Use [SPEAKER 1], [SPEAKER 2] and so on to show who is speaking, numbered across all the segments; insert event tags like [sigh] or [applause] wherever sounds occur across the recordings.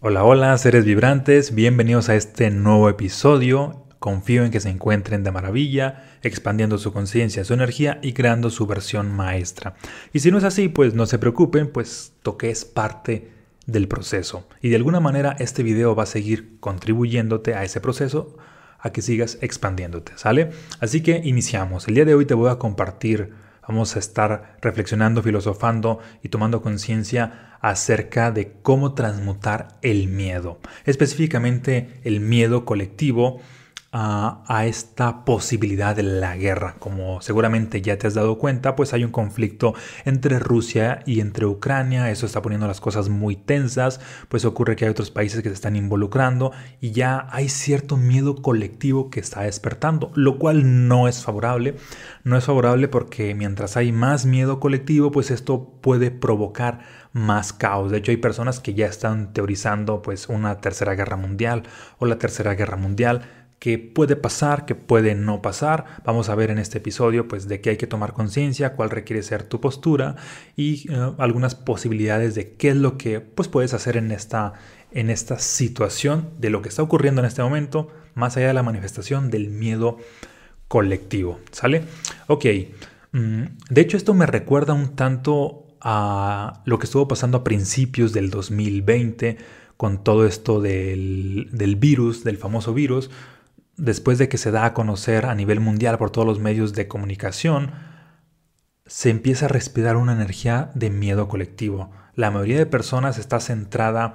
[SPEAKER 1] Hola, hola, seres vibrantes, bienvenidos a este nuevo episodio. Confío en que se encuentren de maravilla, expandiendo su conciencia, su energía y creando su versión maestra. Y si no es así, pues no se preocupen, pues toque es parte del proceso. Y de alguna manera este video va a seguir contribuyéndote a ese proceso, a que sigas expandiéndote, ¿sale? Así que iniciamos. El día de hoy te voy a compartir Vamos a estar reflexionando, filosofando y tomando conciencia acerca de cómo transmutar el miedo, específicamente el miedo colectivo a, esta posibilidad de la guerra. Como seguramente ya te has dado cuenta, pues hay un conflicto entre Rusia y entre Ucrania. Eso está poniendo las cosas muy tensas, pues ocurre que hay otros países que se están involucrando y ya hay cierto miedo colectivo que está despertando, lo cual no es favorable. No es favorable porque mientras hay más miedo colectivo, pues esto puede provocar más caos. De hecho, hay personas que ya están teorizando pues una tercera guerra mundial o la tercera guerra mundial que puede pasar, que puede no pasar. Vamos a ver en este episodio pues de qué hay que tomar conciencia, cuál requiere ser tu postura y eh, algunas posibilidades de qué es lo que pues puedes hacer en esta en esta situación de lo que está ocurriendo en este momento, más allá de la manifestación del miedo colectivo, ¿sale? Ok, mm, de hecho esto me recuerda un tanto a lo que estuvo pasando a principios del 2020 con todo esto del, del virus, del famoso virus, después de que se da a conocer a nivel mundial por todos los medios de comunicación, se empieza a respirar una energía de miedo colectivo. La mayoría de personas está centrada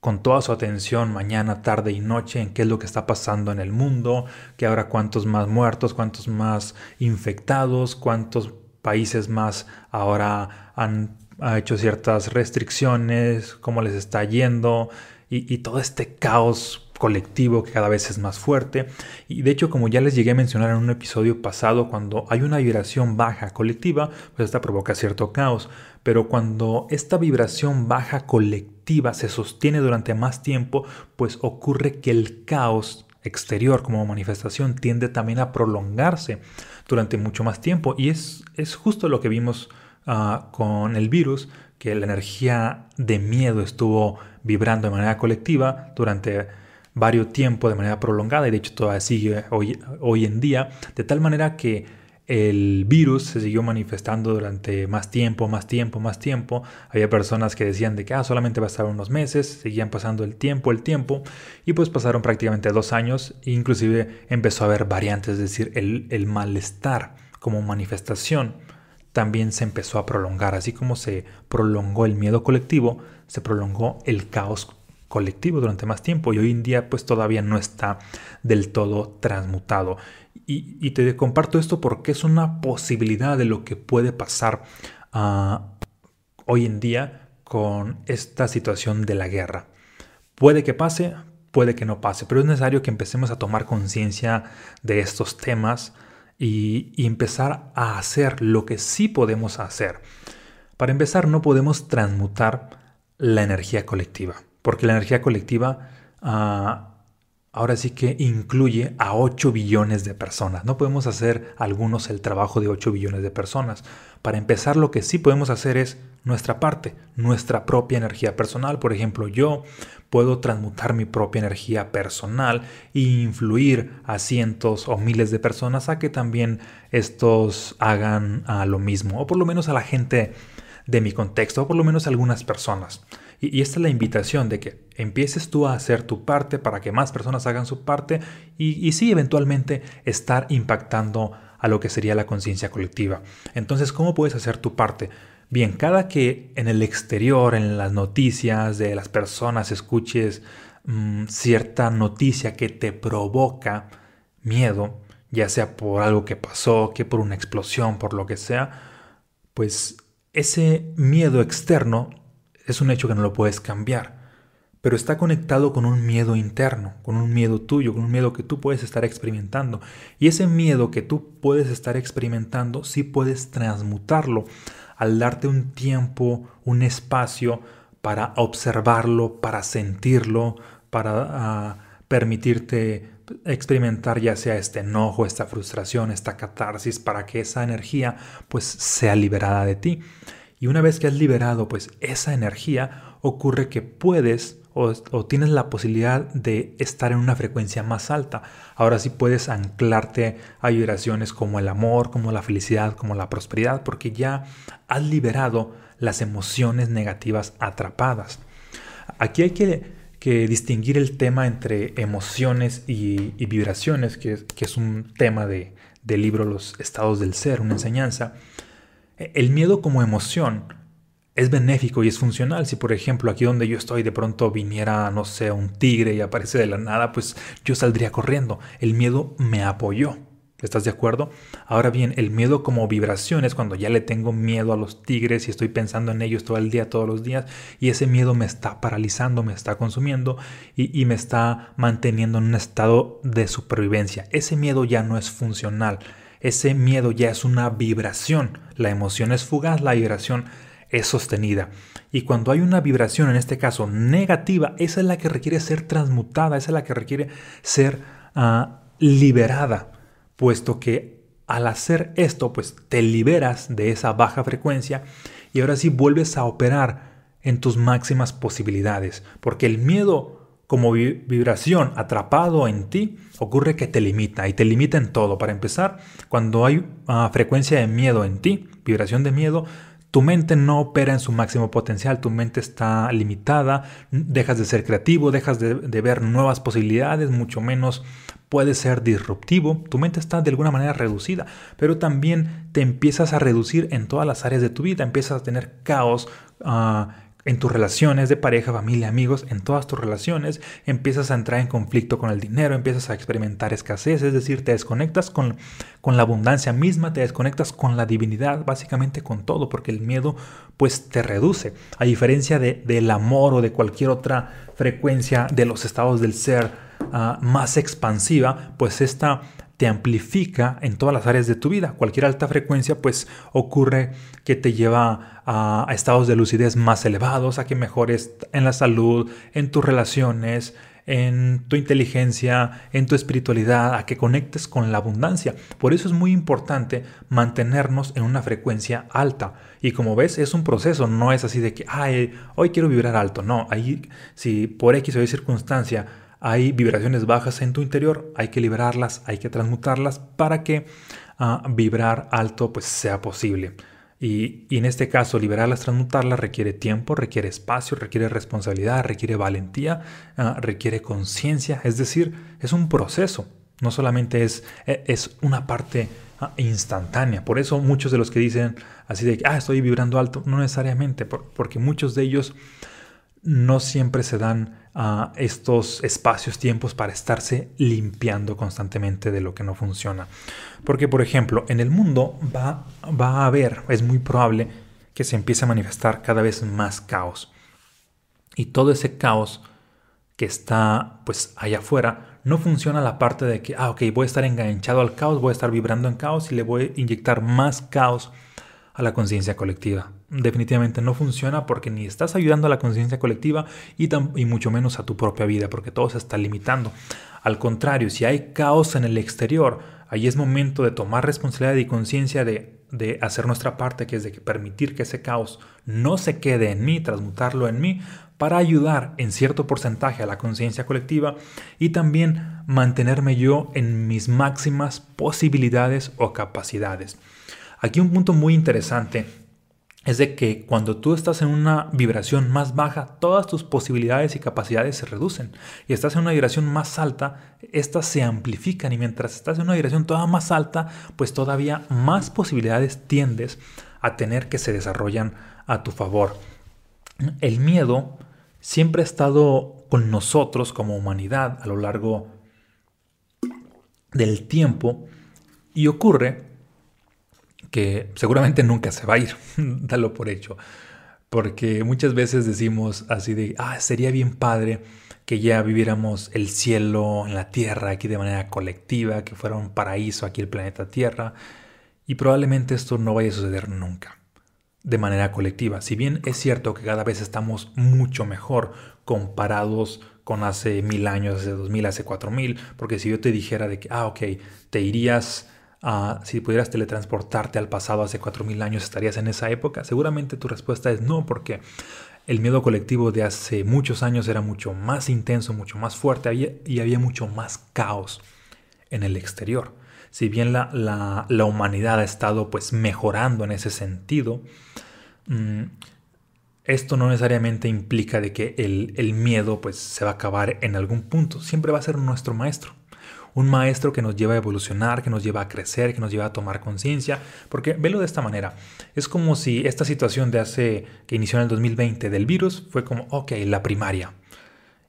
[SPEAKER 1] con toda su atención mañana, tarde y noche en qué es lo que está pasando en el mundo, que ahora cuántos más muertos, cuántos más infectados, cuántos países más ahora han hecho ciertas restricciones, cómo les está yendo y todo este caos colectivo que cada vez es más fuerte. Y de hecho, como ya les llegué a mencionar en un episodio pasado, cuando hay una vibración baja colectiva, pues esta provoca cierto caos. Pero cuando esta vibración baja colectiva se sostiene durante más tiempo, pues ocurre que el caos exterior como manifestación tiende también a prolongarse durante mucho más tiempo. Y es, es justo lo que vimos ah, con el virus, que la energía de miedo estuvo vibrando de manera colectiva durante varios tiempo de manera prolongada y de hecho todavía sigue hoy, hoy en día, de tal manera que el virus se siguió manifestando durante más tiempo, más tiempo, más tiempo. Había personas que decían de que ah, solamente va a estar unos meses, seguían pasando el tiempo, el tiempo, y pues pasaron prácticamente dos años, e inclusive empezó a haber variantes, es decir, el, el malestar como manifestación también se empezó a prolongar, así como se prolongó el miedo colectivo, se prolongó el caos colectivo durante más tiempo y hoy en día pues todavía no está del todo transmutado. Y, te comparto esto porque es una posibilidad de lo que puede pasar ah, hoy en día con esta situación de la guerra. Puede que pase, puede que no pase, pero es necesario que empecemos a tomar conciencia de estos temas y, y empezar a hacer lo que sí podemos hacer. Para empezar, no podemos transmutar la energía colectiva porque la energía colectiva ah, ahora sí que incluye a 8 billones de personas. No podemos hacer algunos el trabajo de 8 billones de personas. Para empezar, lo que sí podemos hacer es nuestra parte, nuestra propia energía personal. Por ejemplo, yo puedo transmutar mi propia energía personal e influir a cientos o miles de personas a que también estos hagan ah, lo mismo, o por lo menos a la gente de mi contexto, o por lo menos a algunas personas. Y, esta es la invitación de que empieces tú a hacer tu parte para que más personas hagan su parte y, y sí, eventualmente estar impactando a lo que sería la conciencia colectiva. Entonces, ¿cómo puedes hacer tu parte? Bien, cada que en el exterior, en las noticias de las personas escuches mm, cierta noticia que te provoca miedo, ya sea por algo que pasó, que por una explosión, por lo que sea, pues ese miedo externo es un hecho que no lo puedes cambiar, pero está conectado con un miedo interno, con un miedo tuyo, con un miedo que tú puedes estar experimentando. Y ese miedo que tú puedes estar experimentando, sí puedes transmutarlo al darte un tiempo, un espacio para observarlo, para sentirlo, para ah, permitirte experimentar ya sea este enojo, esta frustración, esta catarsis, para que esa energía pues sea liberada de ti. Y una vez que has liberado pues esa energía, ocurre que puedes o, tienes la posibilidad de estar en una frecuencia más alta. Ahora sí puedes anclarte a vibraciones como el amor, como la felicidad, como la prosperidad, porque ya has liberado las emociones negativas atrapadas. Aquí hay que, distinguir el tema entre emociones y, vibraciones, que, es un tema de, del libro Los estados del ser, una enseñanza. El miedo como emoción es benéfico y es funcional. Si por ejemplo aquí donde yo estoy de pronto viniera, no sé, un tigre y aparece de la nada, pues yo saldría corriendo. El miedo me apoyó. ¿Estás de acuerdo? Ahora bien, el miedo como vibración es cuando ya le tengo miedo a los tigres y estoy pensando en ellos todo el día, todos los días, y ese miedo me está paralizando, me está consumiendo y, y me está manteniendo en un estado de supervivencia. Ese miedo ya no es funcional, ese miedo ya es una vibración. La emoción es fugaz, la vibración es sostenida. Y cuando hay una vibración, en este caso negativa, esa es la que requiere ser transmutada, esa es la que requiere ser ah, liberada, puesto que al hacer esto, pues te liberas de esa baja frecuencia y ahora sí vuelves a operar en tus máximas posibilidades, porque el miedo como vibración atrapado en ti ocurre que te limita y te limita en todo. Para empezar, cuando hay ah, frecuencia de miedo en ti, vibración de miedo, tu mente no opera en su máximo potencial, tu mente está limitada, dejas de ser creativo, dejas de, ver nuevas posibilidades, mucho menos puedes ser disruptivo, tu mente está de alguna manera reducida, pero también te empiezas a reducir en todas las áreas de tu vida, empiezas a tener caos, uh, en tus relaciones de pareja, familia, amigos, en todas tus relaciones, empiezas a entrar en conflicto con el dinero, empiezas a experimentar escasez, es decir, te desconectas con, con la abundancia misma, te desconectas con la divinidad, básicamente con todo, porque el miedo pues te reduce. A diferencia de, del amor o de cualquier otra frecuencia de los estados del ser ah, más expansiva, pues esta amplifica en todas las áreas de tu vida. Cualquier alta frecuencia pues ocurre que te lleva a, estados de lucidez más elevados, a que mejores en la salud, en tus relaciones, en tu inteligencia, en tu espiritualidad, a que conectes con la abundancia. Por eso es muy importante mantenernos en una frecuencia alta. Y como ves, es un proceso, no es así de que, ay, hoy quiero vibrar alto. No, ahí, si por X o Y circunstancia hay vibraciones bajas en tu interior, hay que liberarlas, hay que transmutarlas para que ah, vibrar alto pues sea posible. Y, en este caso, liberarlas, transmutarlas requiere tiempo, requiere espacio, requiere responsabilidad, requiere valentía, ah, requiere conciencia, es decir, es un proceso, no solamente es, e, es una parte ah, instantánea. Por eso muchos de los que dicen así de que, estoy vibrando alto, no necesariamente, porque muchos de ellos no siempre se dan a estos espacios, tiempos para estarse limpiando constantemente de lo que no funciona. Porque, por ejemplo, en el mundo va, va a haber, es muy probable que se empiece a manifestar cada vez más caos. Y todo ese caos que está pues allá afuera, no funciona la parte de que, ah, ok, voy a estar enganchado al caos, voy a estar vibrando en caos y le voy a inyectar más caos a la conciencia colectiva definitivamente no funciona porque ni estás ayudando a la conciencia colectiva y, y, mucho menos a tu propia vida, porque todo se está limitando. Al contrario, si hay caos en el exterior, ahí es momento de tomar responsabilidad y conciencia de, de hacer nuestra parte, que es de permitir que ese caos no se quede en mí, transmutarlo en mí, para ayudar en cierto porcentaje a la conciencia colectiva y también mantenerme yo en mis máximas posibilidades o capacidades. Aquí un punto muy interesante es de que cuando tú estás en una vibración más baja, todas tus posibilidades y capacidades se reducen. Y estás en una vibración más alta, estas se amplifican. Y mientras estás en una vibración toda más alta, pues todavía más posibilidades tiendes a tener que se desarrollan a tu favor. El miedo siempre ha estado con nosotros como humanidad a lo largo del tiempo y ocurre que seguramente nunca se va a ir, [laughs] dalo por hecho. Porque muchas veces decimos así de, ah, sería bien padre que ya viviéramos el cielo en la tierra aquí de manera colectiva, que fuera un paraíso aquí el planeta Tierra. Y probablemente esto no vaya a suceder nunca de manera colectiva. Si bien es cierto que cada vez estamos mucho mejor comparados con hace mil años, hace dos mil, hace cuatro mil, porque si yo te dijera de que, ah, ok, te irías si pudieras teletransportarte al pasado hace 4.000 años, ¿estarías en esa época? Seguramente tu respuesta es no, porque el miedo colectivo de hace muchos años era mucho más intenso, mucho más fuerte y había mucho más caos en el exterior. Si bien la, la, humanidad ha estado pues mejorando en ese sentido, mm, esto no necesariamente implica de que el, el miedo pues se va a acabar en algún punto. Siempre va a ser nuestro maestro un maestro que nos lleva a evolucionar, que nos lleva a crecer, que nos lleva a tomar conciencia, porque velo de esta manera, es como si esta situación de hace, que inició en el 2020 del virus, fue como, ok, la primaria,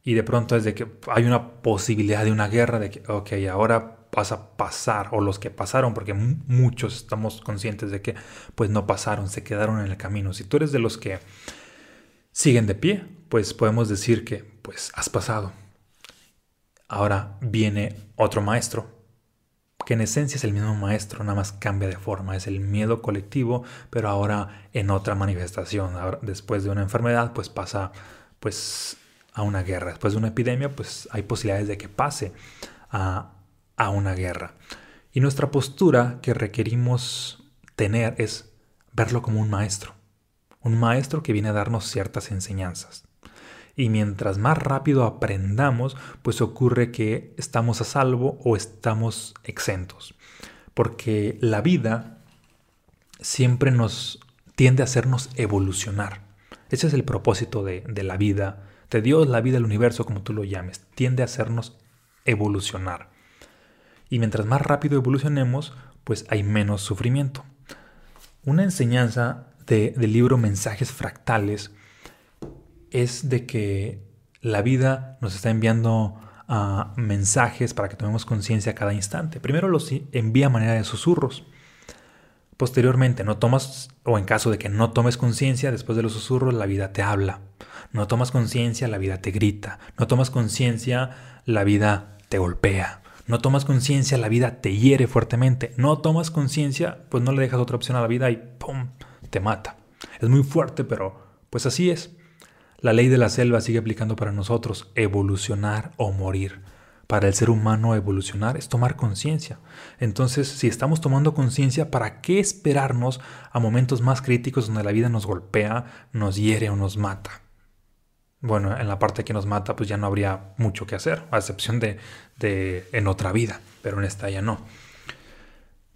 [SPEAKER 1] y de pronto es de que hay una posibilidad de una guerra, de que, ok, ahora vas a pasar, o los que pasaron, porque muchos estamos conscientes de que pues no pasaron, se quedaron en el camino. Si tú eres de los que siguen de pie, pues podemos decir que pues has pasado, Ahora viene otro maestro, que en esencia es el mismo maestro, nada más cambia de forma, es el miedo colectivo, pero ahora en otra manifestación. después de una enfermedad, pues pasa pues a una guerra. Después de una epidemia, pues hay posibilidades de que pase a, a una guerra. Y nuestra postura que requerimos tener es verlo como un maestro. Un maestro que viene a darnos ciertas enseñanzas. Y mientras más rápido aprendamos, pues ocurre que estamos a salvo o estamos exentos. Porque la vida siempre nos tiende a hacernos evolucionar. Ese es el propósito de, la vida, de Dios, la vida, el universo, como tú lo llames. Tiende a hacernos evolucionar. Y mientras más rápido evolucionemos, pues hay menos sufrimiento. Una enseñanza del libro Mensajes Fractales es de que la vida nos está enviando ah, mensajes para que tomemos conciencia cada instante. Primero los envía a manera de susurros. Posteriormente, no tomas, o en caso de que no tomes conciencia, después de los susurros, la vida te habla. No tomas conciencia, la vida te grita. No tomas conciencia, la vida te golpea. No tomas conciencia, la vida te hiere fuertemente. No tomas conciencia, pues no le dejas otra opción a la vida y ¡pum! te mata. Es muy fuerte, pero pues así es. La ley de la selva sigue aplicando para nosotros, evolucionar o morir. Para el ser humano evolucionar es tomar conciencia. Entonces, si estamos tomando conciencia, ¿para qué esperarnos a momentos más críticos donde la vida nos golpea, nos hiere o nos mata? Bueno, en la parte que nos mata, pues ya no habría mucho que hacer, a excepción de, de en otra vida, pero en esta ya no.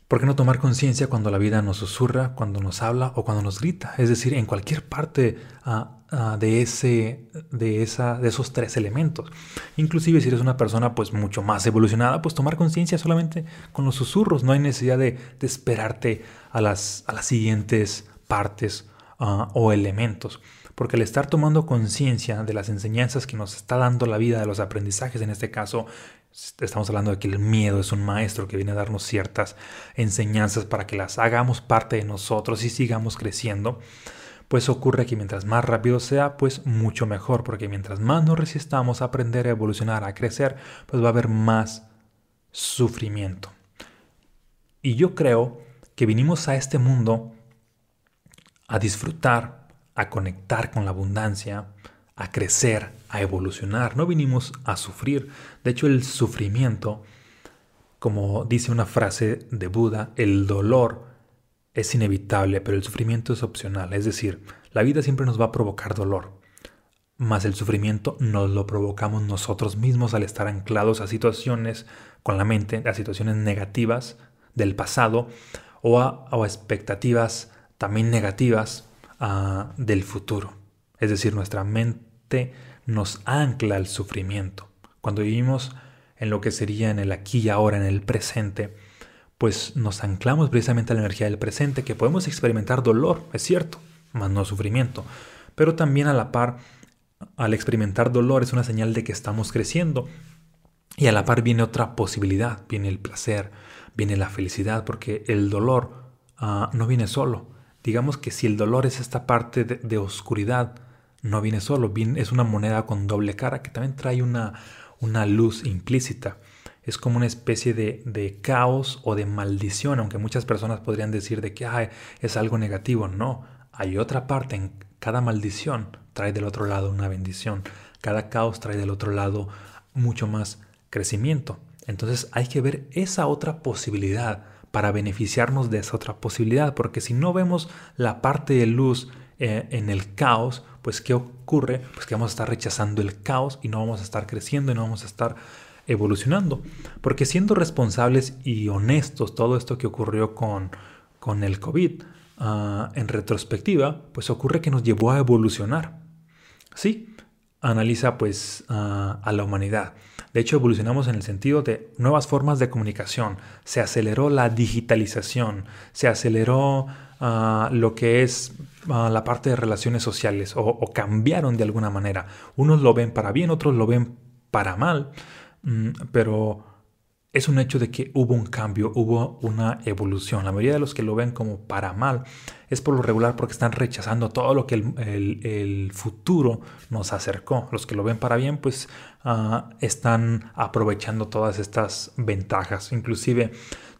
[SPEAKER 1] ¿Por qué no tomar conciencia cuando la vida nos susurra, cuando nos habla o cuando nos grita? Es decir, en cualquier parte ah, ah, de, ese, de, esa, de esos tres elementos. Inclusive si eres una persona pues mucho más evolucionada, pues tomar conciencia solamente con los susurros. No hay necesidad de, esperarte a las, a las siguientes partes ah, o elementos. Porque al estar tomando conciencia de las enseñanzas que nos está dando la vida, de los aprendizajes en este caso, Estamos hablando de que el miedo es un maestro que viene a darnos ciertas enseñanzas para que las hagamos parte de nosotros y sigamos creciendo. Pues ocurre que mientras más rápido sea, pues mucho mejor, porque mientras más nos resistamos a aprender, a evolucionar, a crecer, pues va a haber más sufrimiento. Y yo creo que vinimos a este mundo a disfrutar, a conectar con la abundancia, a crecer, a evolucionar, no vinimos a sufrir. De hecho, el sufrimiento, como dice una frase de Buda, el dolor es inevitable, pero el sufrimiento es opcional. Es decir, la vida siempre nos va a provocar dolor, mas el sufrimiento nos lo provocamos nosotros mismos al estar anclados a situaciones con la mente, a situaciones negativas del pasado o a, expectativas también negativas ah, del futuro. Es decir, nuestra mente nos ancla al sufrimiento. Cuando vivimos en lo que sería en el aquí y ahora, en el presente, pues nos anclamos precisamente a la energía del presente, que podemos experimentar dolor, es cierto, más no sufrimiento, pero también a la par, al experimentar dolor es una señal de que estamos creciendo. Y a la par viene otra posibilidad, viene el placer, viene la felicidad, porque el dolor ah, no viene solo. Digamos que si el dolor es esta parte de oscuridad, no viene solo, es una moneda con doble cara que también trae una, una luz implícita. Es como una especie de, caos o de maldición, aunque muchas personas podrían decir de que es algo negativo. No, hay otra parte, en cada maldición trae del otro lado una bendición, cada caos trae del otro lado mucho más crecimiento. Entonces hay que ver esa otra posibilidad para beneficiarnos de esa otra posibilidad, porque si no vemos la parte de luz eh, en el caos, pues ¿qué ocurre? Pues que vamos a estar rechazando el caos y no vamos a estar creciendo y no vamos a estar evolucionando. Porque siendo responsables y honestos todo esto que ocurrió con, con el COVID, ah, en retrospectiva, pues ocurre que nos llevó a evolucionar. Sí, analiza pues a la humanidad. De hecho, evolucionamos en el sentido de nuevas formas de comunicación. Se aceleró la digitalización, se aceleró ah, lo que es la parte de relaciones sociales o, cambiaron de alguna manera. Unos lo ven para bien, otros lo ven para mal, mm, pero es un hecho de que hubo un cambio, hubo una evolución. La mayoría de los que lo ven como para mal es por lo regular porque están rechazando todo lo que el, futuro nos acercó. Los que lo ven para bien pues ah, están aprovechando todas estas ventajas. Inclusive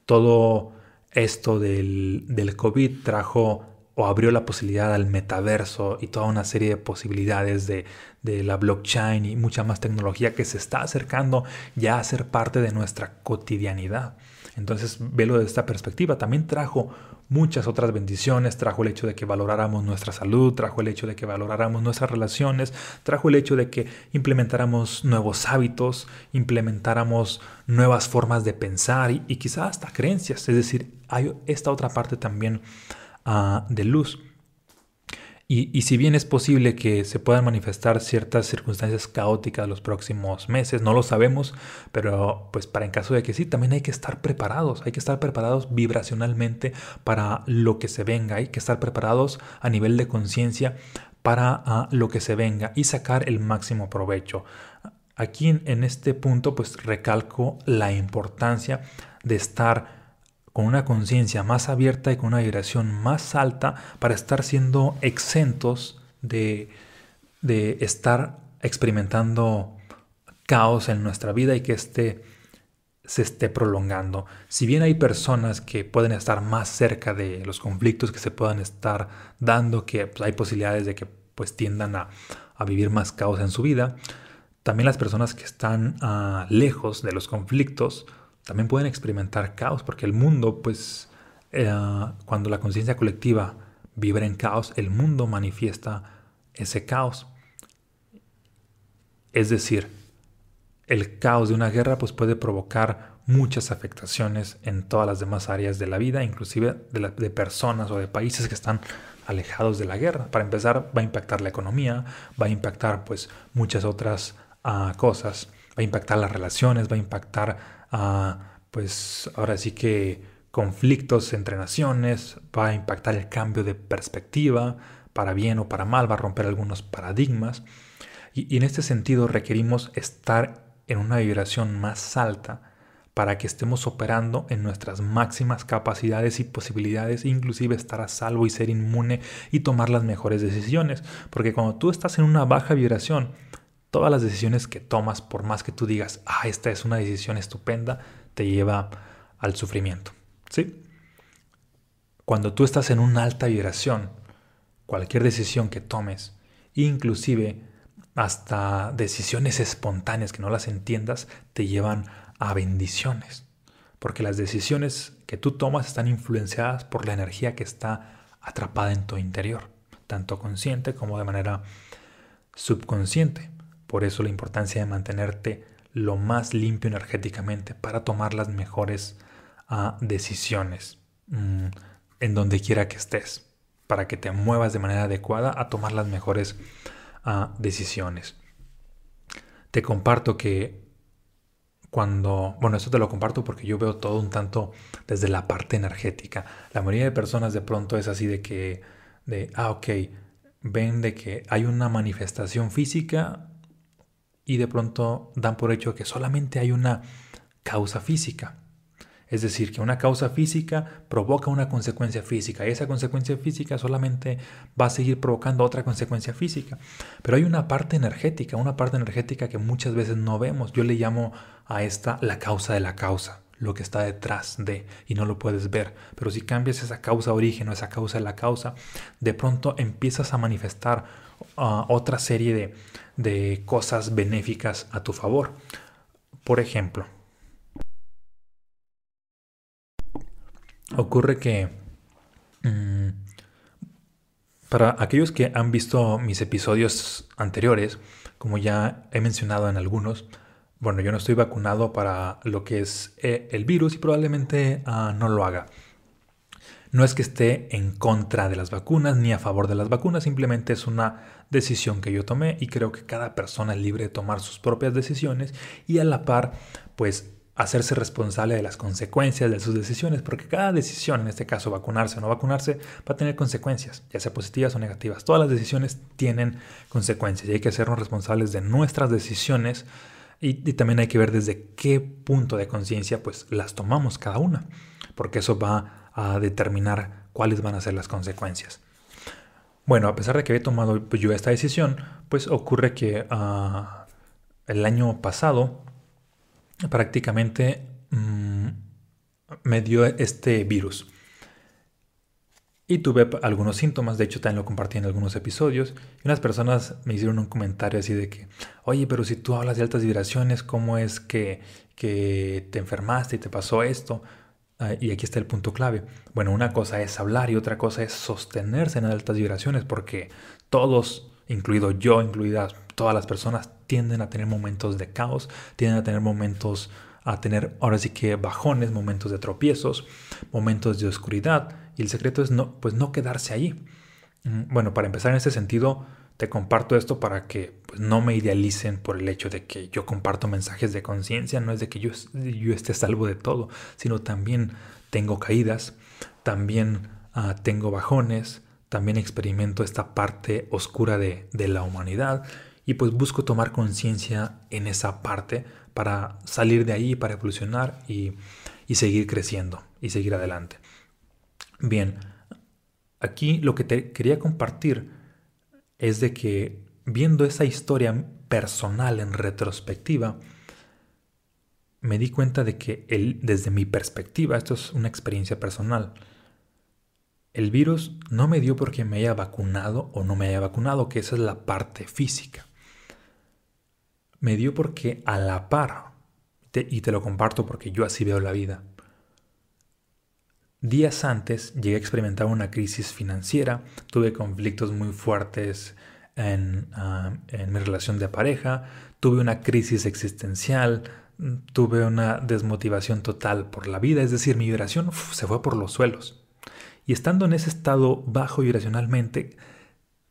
[SPEAKER 1] todo esto del, del COVID trajo o abrió la posibilidad al metaverso y toda una serie de posibilidades de, la blockchain y mucha más tecnología que se está acercando ya a ser parte de nuestra cotidianidad. Entonces, velo desde esta perspectiva. También trajo muchas otras bendiciones, trajo el hecho de que valoráramos nuestra salud, trajo el hecho de que valoráramos nuestras relaciones, trajo el hecho de que implementáramos nuevos hábitos, implementáramos nuevas formas de pensar y quizás hasta creencias. Es decir, hay esta otra parte también de luz. Y, si bien es posible que se puedan manifestar ciertas circunstancias caóticas los próximos meses, no lo sabemos, pero pues para en caso de que sí, también hay que estar preparados, hay que estar preparados vibracionalmente para lo que se venga, hay que estar preparados a nivel de conciencia para ah, lo que se venga y sacar el máximo provecho. Aquí en, en este punto pues recalco la importancia de estar con una conciencia más abierta y con una vibración más alta para estar siendo exentos de, de estar experimentando caos en nuestra vida y que este se esté prolongando. Si bien hay personas que pueden estar más cerca de los conflictos que se puedan estar dando, que pues, hay posibilidades de que pues tiendan a, vivir más caos en su vida, también las personas que están ah, lejos de los conflictos también pueden experimentar caos, porque el mundo, pues, eh, cuando la conciencia colectiva vibra en caos, el mundo manifiesta ese caos. Es decir, el caos de una guerra pues, puede provocar muchas afectaciones en todas las demás áreas de la vida, inclusive de, personas o de países que están alejados de la guerra. Para empezar, va a impactar la economía, va a impactar pues muchas otras ah, cosas, va a impactar las relaciones, va a impactar a, pues ahora sí que conflictos entre naciones, va a impactar el cambio de perspectiva, para bien o para mal, va a romper algunos paradigmas. Y, y en este sentido requerimos estar en una vibración más alta para que estemos operando en nuestras máximas capacidades y posibilidades, inclusive estar a salvo y ser inmune y tomar las mejores decisiones. Porque cuando tú estás en una baja vibración, todas las decisiones que tomas, por más que tú digas, ah, esta es una decisión estupenda, te lleva al sufrimiento. ¿Sí? Cuando tú estás en una alta vibración, cualquier decisión que tomes, inclusive hasta decisiones espontáneas que no las entiendas, te llevan a bendiciones. Porque las decisiones que tú tomas están influenciadas por la energía que está atrapada en tu interior, tanto consciente como de manera subconsciente. Por eso la importancia de mantenerte lo más limpio energéticamente para tomar las mejores ah, decisiones mm, en donde quiera que estés, para que te muevas de manera adecuada a tomar las mejores ah, decisiones. Te comparto que cuando, bueno, esto te lo comparto porque yo veo todo un tanto desde la parte energética. La mayoría de personas de pronto es así de que, de, ah, ok, ven de que hay una manifestación física y de pronto dan por hecho que solamente hay una causa física. Es decir, que una causa física provoca una consecuencia física y esa consecuencia física solamente va a seguir provocando otra consecuencia física. Pero hay una parte energética, una parte energética que muchas veces no vemos. Yo le llamo a esta la causa de la causa, lo que está detrás de y no lo puedes ver. Pero si cambias esa causa origen o esa causa de la causa, de pronto empiezas a manifestar uh, otra serie de, de cosas benéficas a tu favor. Por ejemplo, ocurre que mm, Para aquellos que han visto mis episodios anteriores, como ya he mencionado en algunos, bueno, yo no estoy vacunado para lo que es eh, el virus y probablemente ah, no lo haga. No es que esté en contra de las vacunas ni a favor de las vacunas, simplemente es una decisión que yo tomé y creo que cada persona es libre de tomar sus propias decisiones y a la par, pues hacerse responsable de las consecuencias de sus decisiones, porque cada decisión, en este caso vacunarse o no vacunarse, va a tener consecuencias, ya sea positivas o negativas. Todas las decisiones tienen consecuencias y hay que hacernos responsables de nuestras decisiones y, también hay que ver desde qué punto de conciencia pues las tomamos cada una, porque eso va a determinar cuáles van a ser las consecuencias. Bueno, a pesar de que había tomado yo esta decisión, pues ocurre que ah, el año pasado prácticamente mm, me dio este virus. Y tuve algunos síntomas, de hecho también lo compartí en algunos episodios. Y unas personas me hicieron un comentario así de que, oye, pero si tú hablas de altas vibraciones, ¿cómo es que, que te enfermaste y te pasó esto? Ah, y aquí está el punto clave. Bueno, una cosa es hablar y otra cosa es sostenerse en altas vibraciones, porque todos, incluido yo, incluidas todas las personas, tienden a tener momentos de caos, tienden a tener momentos, a tener ahora sí que bajones, momentos de tropiezos, momentos de oscuridad y el secreto es no, pues no quedarse ahí. Mm, bueno, para empezar en ese sentido, te comparto esto para que pues, no me idealicen por el hecho de que yo comparto mensajes de conciencia, no es de que yo, yo esté salvo de todo, sino también tengo caídas, también ah, tengo bajones, también experimento esta parte oscura de, de la humanidad y pues busco tomar conciencia en esa parte para salir de ahí, para evolucionar y, y seguir creciendo y seguir adelante. Bien, aquí lo que te quería compartir es de que viendo esa historia personal en retrospectiva, me di cuenta de que desde mi perspectiva, esto es una experiencia personal, el virus no me dio porque me haya vacunado o no me haya vacunado, que esa es la parte física. Me dio porque a la par, y te lo comparto porque yo así veo la vida, Días antes llegué a experimentar una crisis financiera, tuve conflictos muy fuertes en, ah, mi relación de pareja, tuve una crisis existencial, tuve una desmotivación total por la vida, es decir, mi vibración se fue por los suelos. Y estando en ese estado bajo vibracionalmente,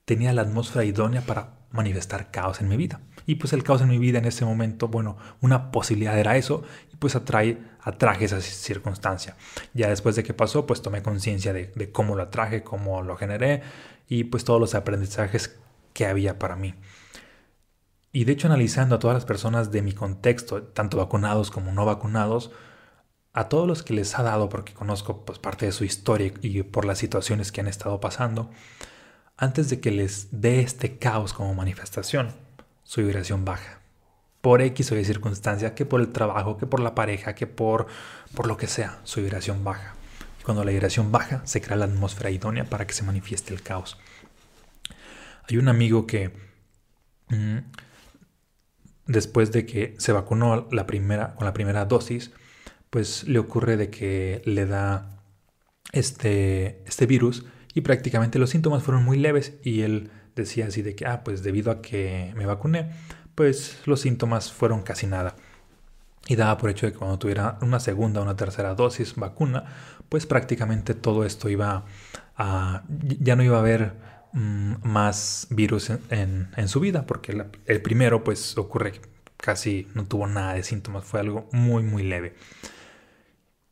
[SPEAKER 1] tenía la atmósfera idónea para manifestar caos en mi vida. Y pues el caos en mi vida en ese momento, bueno, una posibilidad era eso pues atrae, atraje esa circunstancia. Ya después de que pasó, pues tomé conciencia de, de cómo lo atraje, cómo lo generé y pues todos los aprendizajes que había para mí. Y de hecho analizando a todas las personas de mi contexto, tanto vacunados como no vacunados, a todos los que les ha dado, porque conozco pues parte de su historia y por las situaciones que han estado pasando, antes de que les dé este caos como manifestación, su vibración baja. Por X o Y circunstancia, que por el trabajo, que por la pareja, que por, por lo que sea, su vibración baja. Y cuando la vibración baja, se crea la atmósfera idónea para que se manifieste el caos. Hay un amigo que mm, después de que se vacunó la primera, con la primera dosis, pues le ocurre de que le da este, este virus y prácticamente los síntomas fueron muy leves y él decía así de que, ah, pues debido a que me vacuné, pues los síntomas fueron casi nada. Y daba por hecho de que cuando tuviera una segunda o una tercera dosis vacuna, pues prácticamente todo esto iba a... ya no iba a haber mm, más virus en, su vida, porque el primero pues ocurre casi no tuvo nada de síntomas, fue algo muy muy leve.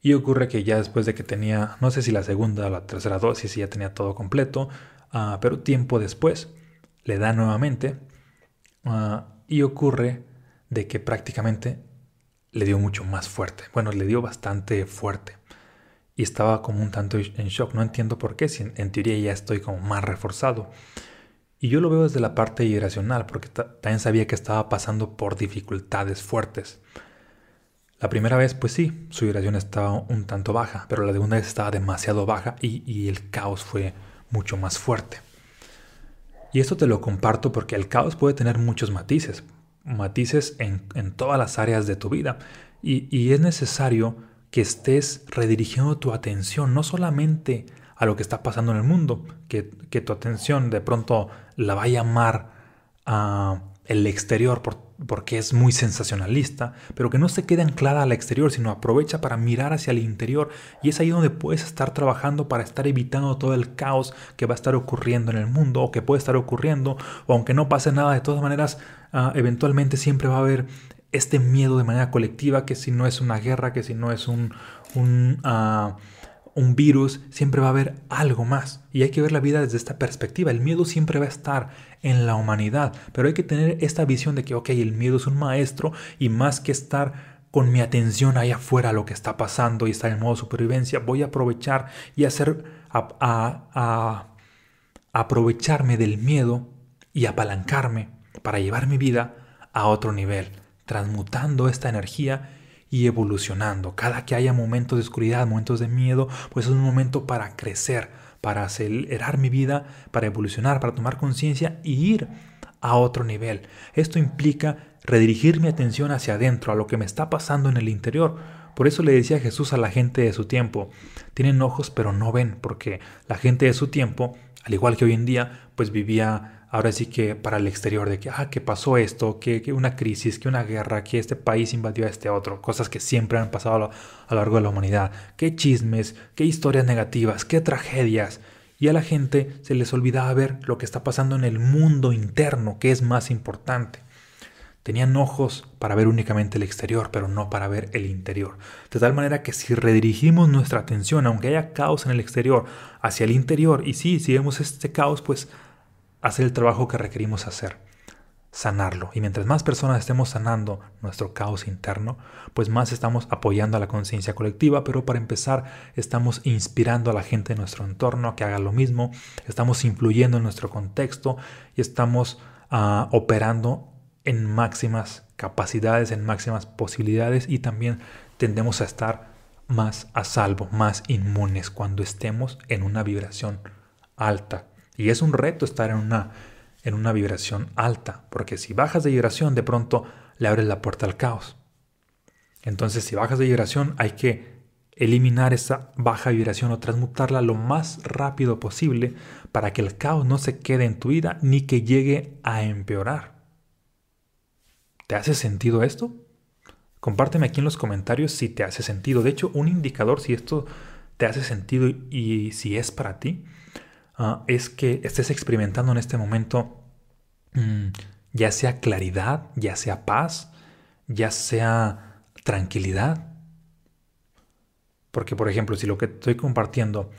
[SPEAKER 1] Y ocurre que ya después de que tenía, no sé si la segunda o la tercera dosis, ya tenía todo completo, Ah, pero tiempo después le da nuevamente ah, y ocurre de que prácticamente le dio mucho más fuerte. Bueno, le dio bastante fuerte. Y estaba como un tanto en shock. No entiendo por qué, si en, teoría ya estoy como más reforzado. Y yo lo veo desde la parte irracional, porque también sabía que estaba pasando por dificultades fuertes. La primera vez, pues sí, su vibración estaba un tanto baja, pero la segunda vez estaba demasiado baja y, y el caos fue mucho más fuerte. Y esto te lo comparto porque el caos puede tener muchos matices, matices en, todas las áreas de tu vida. Y, es necesario que estés redirigiendo tu atención no solamente a lo que está pasando en el mundo, que, que tu atención de pronto la va a llamar a el exterior porque es muy sensacionalista, pero que no se quede anclada al exterior, sino aprovecha para mirar hacia el interior. Y es ahí donde puedes estar trabajando para estar evitando todo el caos que va a estar ocurriendo en el mundo o que puede estar ocurriendo, o aunque no pase nada, de todas maneras, ah, eventualmente siempre va a haber este miedo de manera colectiva, que si no es una guerra, que si no es un... un ah, un virus, siempre va a haber algo más. Y hay que ver la vida desde esta perspectiva. El miedo siempre va a estar en la humanidad, pero hay que tener esta visión de que, ok, el miedo es un maestro y más que estar con mi atención ahí afuera a lo que está pasando y estar en modo supervivencia, voy a aprovechar y hacer, a, aprovecharme del miedo y apalancarme para llevar mi vida a otro nivel, transmutando esta energía y evolucionando. Cada que haya momentos de oscuridad, momentos de miedo, pues es un momento para crecer, para acelerar mi vida, para evolucionar, para tomar conciencia y ir a otro nivel. Esto implica redirigir mi atención hacia adentro, a lo que me está pasando en el interior. Por eso le decía Jesús a la gente de su tiempo, tienen ojos pero no ven, porque la gente de su tiempo, al igual que hoy en día, pues vivía ahora sí que para el exterior de que, ah, que pasó esto, que, una crisis, que una guerra, que este país invadió a este otro, cosas que siempre han pasado a lo, a lo largo de la humanidad, qué chismes, qué historias negativas, qué tragedias. Y a la gente se les olvidaba ver lo que está pasando en el mundo interno, que es más importante. Tenían ojos para ver únicamente el exterior, pero no para ver el interior. De tal manera que si redirigimos nuestra atención, aunque haya caos en el exterior, hacia el interior, y sí, si vemos este caos, pues hacer el trabajo que requerimos hacer, sanarlo. Y mientras más personas estemos sanando nuestro caos interno, pues más estamos apoyando a la conciencia colectiva, pero para empezar estamos inspirando a la gente de nuestro entorno a que haga lo mismo, estamos influyendo en nuestro contexto y estamos ah, operando en máximas capacidades, en máximas posibilidades y también tendemos a estar más a salvo, más inmunes cuando estemos en una vibración alta. Y es un reto estar en una, en una vibración alta, porque si bajas de vibración, de pronto le abres la puerta al caos. Entonces, si bajas de vibración, hay que eliminar esa baja vibración o transmutarla lo más rápido posible para que el caos no se quede en tu vida ni que llegue a empeorar. ¿Te hace sentido esto? Compárteme aquí en los comentarios si te hace sentido. De hecho, un indicador si esto te hace sentido y si es para ti Ah, es que estés experimentando en este momento mm, ya sea claridad, ya sea paz, ya sea tranquilidad. Porque, por ejemplo, si lo que estoy compartiendo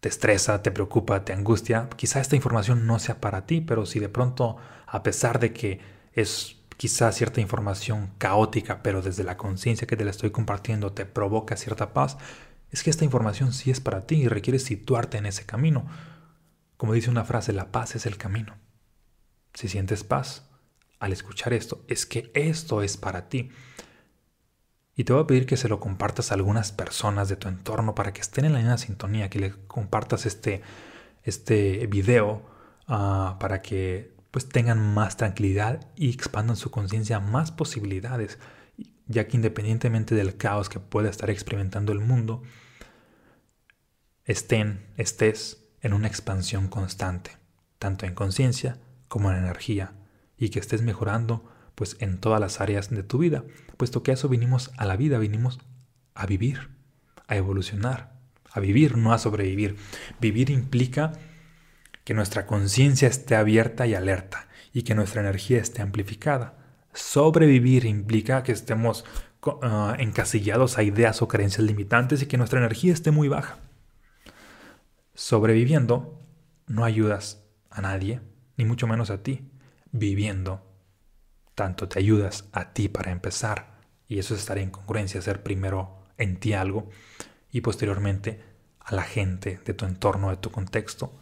[SPEAKER 1] te estresa, te preocupa, te angustia, quizá esta información no sea para ti, pero si de pronto, a pesar de que es quizá cierta información caótica, pero desde la conciencia que te la estoy compartiendo te provoca cierta paz, es que esta información sí es para ti y requiere situarte en ese camino. Como dice una frase, la paz es el camino. Si sientes paz al escuchar esto, es que esto es para ti. Y te voy a pedir que se lo compartas a algunas personas de tu entorno para que estén en la misma sintonía, que le compartas este, este video ah, para que pues tengan más tranquilidad y expandan su conciencia a más posibilidades, ya que independientemente del caos que pueda estar experimentando el mundo, estén, estés en una expansión constante, tanto en conciencia como en energía, y que estés mejorando pues en todas las áreas de tu vida, puesto que a eso vinimos a la vida, vinimos a vivir, a evolucionar, a vivir, no a sobrevivir. Vivir implica que nuestra conciencia esté abierta y alerta y que nuestra energía esté amplificada. Sobrevivir implica que estemos ah, encasillados a ideas o creencias limitantes y que nuestra energía esté muy baja. Sobreviviendo no ayudas a nadie, ni mucho menos a ti. Viviendo, tanto te ayudas a ti para empezar, y eso es estar en congruencia, hacer primero en ti algo, y posteriormente a la gente de tu entorno, de tu contexto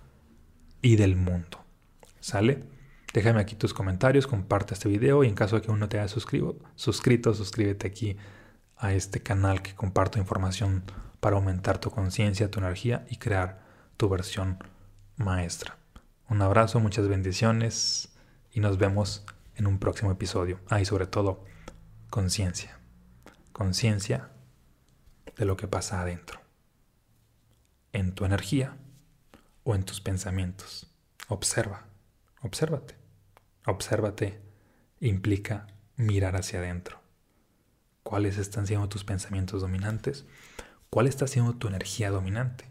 [SPEAKER 1] y del mundo. ¿Sale? Déjame aquí tus comentarios, comparte este video y en caso de que uno no te haya suscrito, suscrito, suscríbete aquí a este canal que comparto información para aumentar tu conciencia, tu energía y crear tu versión maestra. Un abrazo, muchas bendiciones y nos vemos en un próximo episodio. Ah, y sobre todo, conciencia. Conciencia de lo que pasa adentro. En tu energía o en tus pensamientos. Observa, obsérvate. Obsérvate implica mirar hacia adentro. ¿Cuáles están siendo tus pensamientos dominantes? ¿Cuál está siendo tu energía dominante?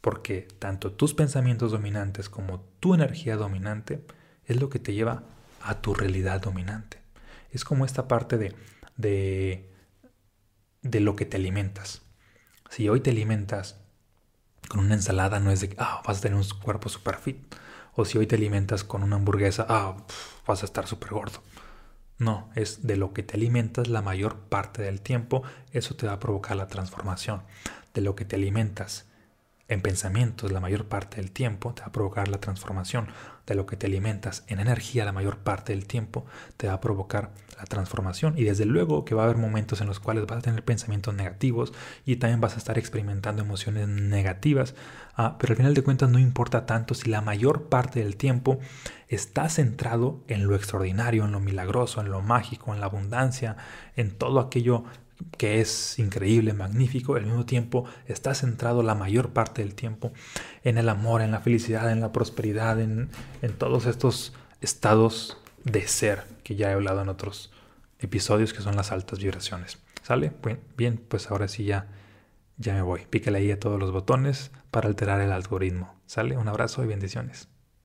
[SPEAKER 1] Porque tanto tus pensamientos dominantes como tu energía dominante es lo que te lleva a tu realidad dominante. Es como esta parte de, de, de lo que te alimentas. Si hoy te alimentas con una ensalada, no es de, ah, vas a tener un cuerpo super fit. O si hoy te alimentas con una hamburguesa, ah, vas a estar súper gordo. No, es de lo que te alimentas la mayor parte del tiempo, eso te va a provocar la transformación. De lo que te alimentas en pensamientos la mayor parte del tiempo te va a provocar la transformación. De lo que te alimentas en energía la mayor parte del tiempo te va a provocar la transformación. Y desde luego que va a haber momentos en los cuales vas a tener pensamientos negativos y también vas a estar experimentando emociones negativas. Ah, pero al final de cuentas no importa tanto si la mayor parte del tiempo está centrado en lo extraordinario, en lo milagroso, en lo mágico, en la abundancia, en todo aquello que es increíble, magnífico, al mismo tiempo está centrado la mayor parte del tiempo en el amor, en la felicidad, en la prosperidad, en, todos estos estados de ser que ya he hablado en otros episodios que son las altas vibraciones. ¿Sale? Bien, pues ahora sí ya, ya me voy. Pícale ahí a todos los botones para alterar el algoritmo. ¿Sale? Un abrazo y bendiciones.